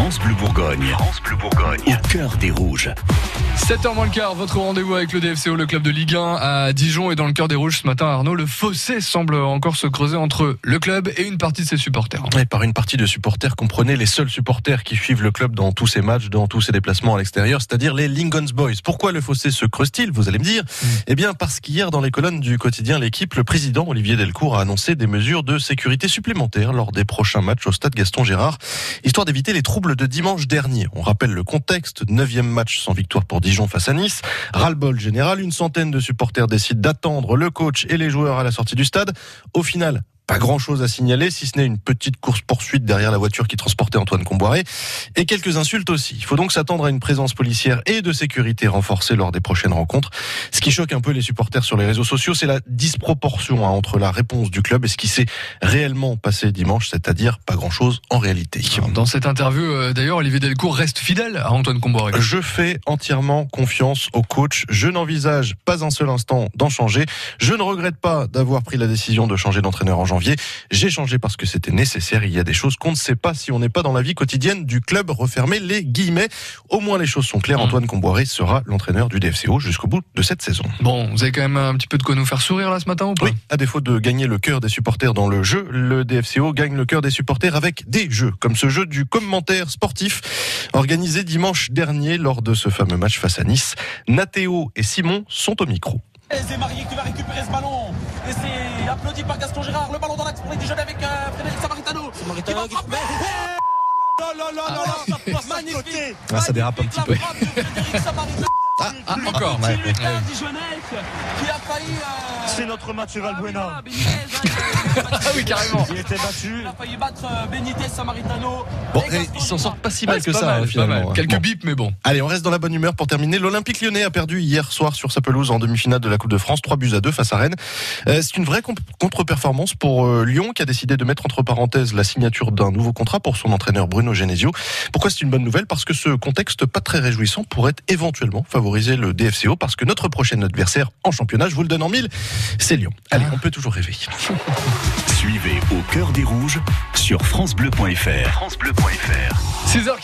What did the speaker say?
France Bleu Bourgogne. France Bleu Bourgogne. Au cœur des Rouges. 7h moins le quart, votre rendez-vous avec le DFCO, le club de Ligue 1 à Dijon et dans le cœur des Rouges ce matin, Arnaud, le fossé semble encore se creuser entre le club et une partie de ses supporters. Et par une partie de supporters, comprenez les seuls supporters qui suivent le club dans tous ses matchs, dans tous ses déplacements à l'extérieur, c'est-à-dire les Lincolns Boys. Pourquoi le fossé se creuse-t-il, vous allez me dire Mm. Eh bien parce qu'hier dans les colonnes du quotidien L'équipe, le président Olivier Delcourt a annoncé des mesures de sécurité supplémentaires lors des prochains matchs au stade Gaston Gérard, histoire d'éviter les troubles de dimanche dernier. On rappelle le contexte, neuvième match sans victoire pour Dijon face à Nice. Ras-le-bol général, une centaine de supporters décident d'attendre le coach et les joueurs à la sortie du stade. Au final, pas grand chose à signaler, si ce n'est une petite course-poursuite derrière la voiture qui transportait Antoine Comboiré et quelques insultes aussi. Il faut donc s'attendre à une présence policière et de sécurité renforcée lors des prochaines rencontres. Ce qui choque un peu les supporters sur les réseaux sociaux, c'est la disproportion hein, entre la réponse du club et ce qui s'est réellement passé dimanche, c'est-à-dire pas grand-chose en réalité. Dans cette interview, euh, d'ailleurs, Olivier Delcourt reste fidèle à Antoine Comboiré. Je fais entièrement confiance au coach. Je n'envisage pas un seul instant d'en changer. Je ne regrette pas d'avoir pris la décision de changer d'entraîneur en janvier. J'ai changé parce que c'était nécessaire. Il y a des choses qu'on ne sait pas si on n'est pas dans la vie quotidienne du club. Refermer les guillemets. Au moins les choses sont claires. Mmh. Antoine Comboiré sera l'entraîneur du DFCO jusqu'au bout de cette saison. Bon, vous avez quand même un petit peu de quoi nous faire sourire là ce matin ou pas? Oui, à défaut de gagner le cœur des supporters dans le jeu, le DFCO gagne le cœur des supporters avec des jeux, comme ce jeu du commentaire sportif organisé dimanche dernier lors de ce fameux match face à Nice. Nathéo et Simon sont au micro. Et c'est Marié qui va récupérer ce ballon. Et c'est applaudi par Gaston Gérard. Le ballon dans l'axe pour les Dijonais avec euh, Frédéric Samaritano. Samaritano qui qui va frapper. Oh là là là là là, ça passe magnifique. Ah, ça dérape un petit peu. Ah, ah, encore. Ouais. euh, C'est notre match sur ah oui, hein, Ah oui, carrément. Il était battu. Il a failli battre euh, Benitez Samaritano. Bon, Et ils s'en sortent pas si mal que pas ça, mal, hein, finalement. mal. Quelques Bon. bips, mais bon. Allez, on reste dans la bonne humeur pour terminer. L'Olympique lyonnais a perdu hier soir sur sa pelouse en demi-finale de la Coupe de France, 3 buts à 2 face à Rennes. Euh, c'est une vraie contre-performance pour euh, Lyon qui a décidé de mettre entre parenthèses la signature d'un nouveau contrat pour son entraîneur Bruno Genesio. Pourquoi c'est une bonne nouvelle? Parce que ce contexte pas très réjouissant pourrait éventuellement favoriser le DFCO parce que notre prochain adversaire en championnat, je vous le donne en mille, c'est Lyon. Allez, on peut toujours rêver. Suivez Au cœur des Rouges sur FranceBleu.fr. FranceBleu.fr. 6h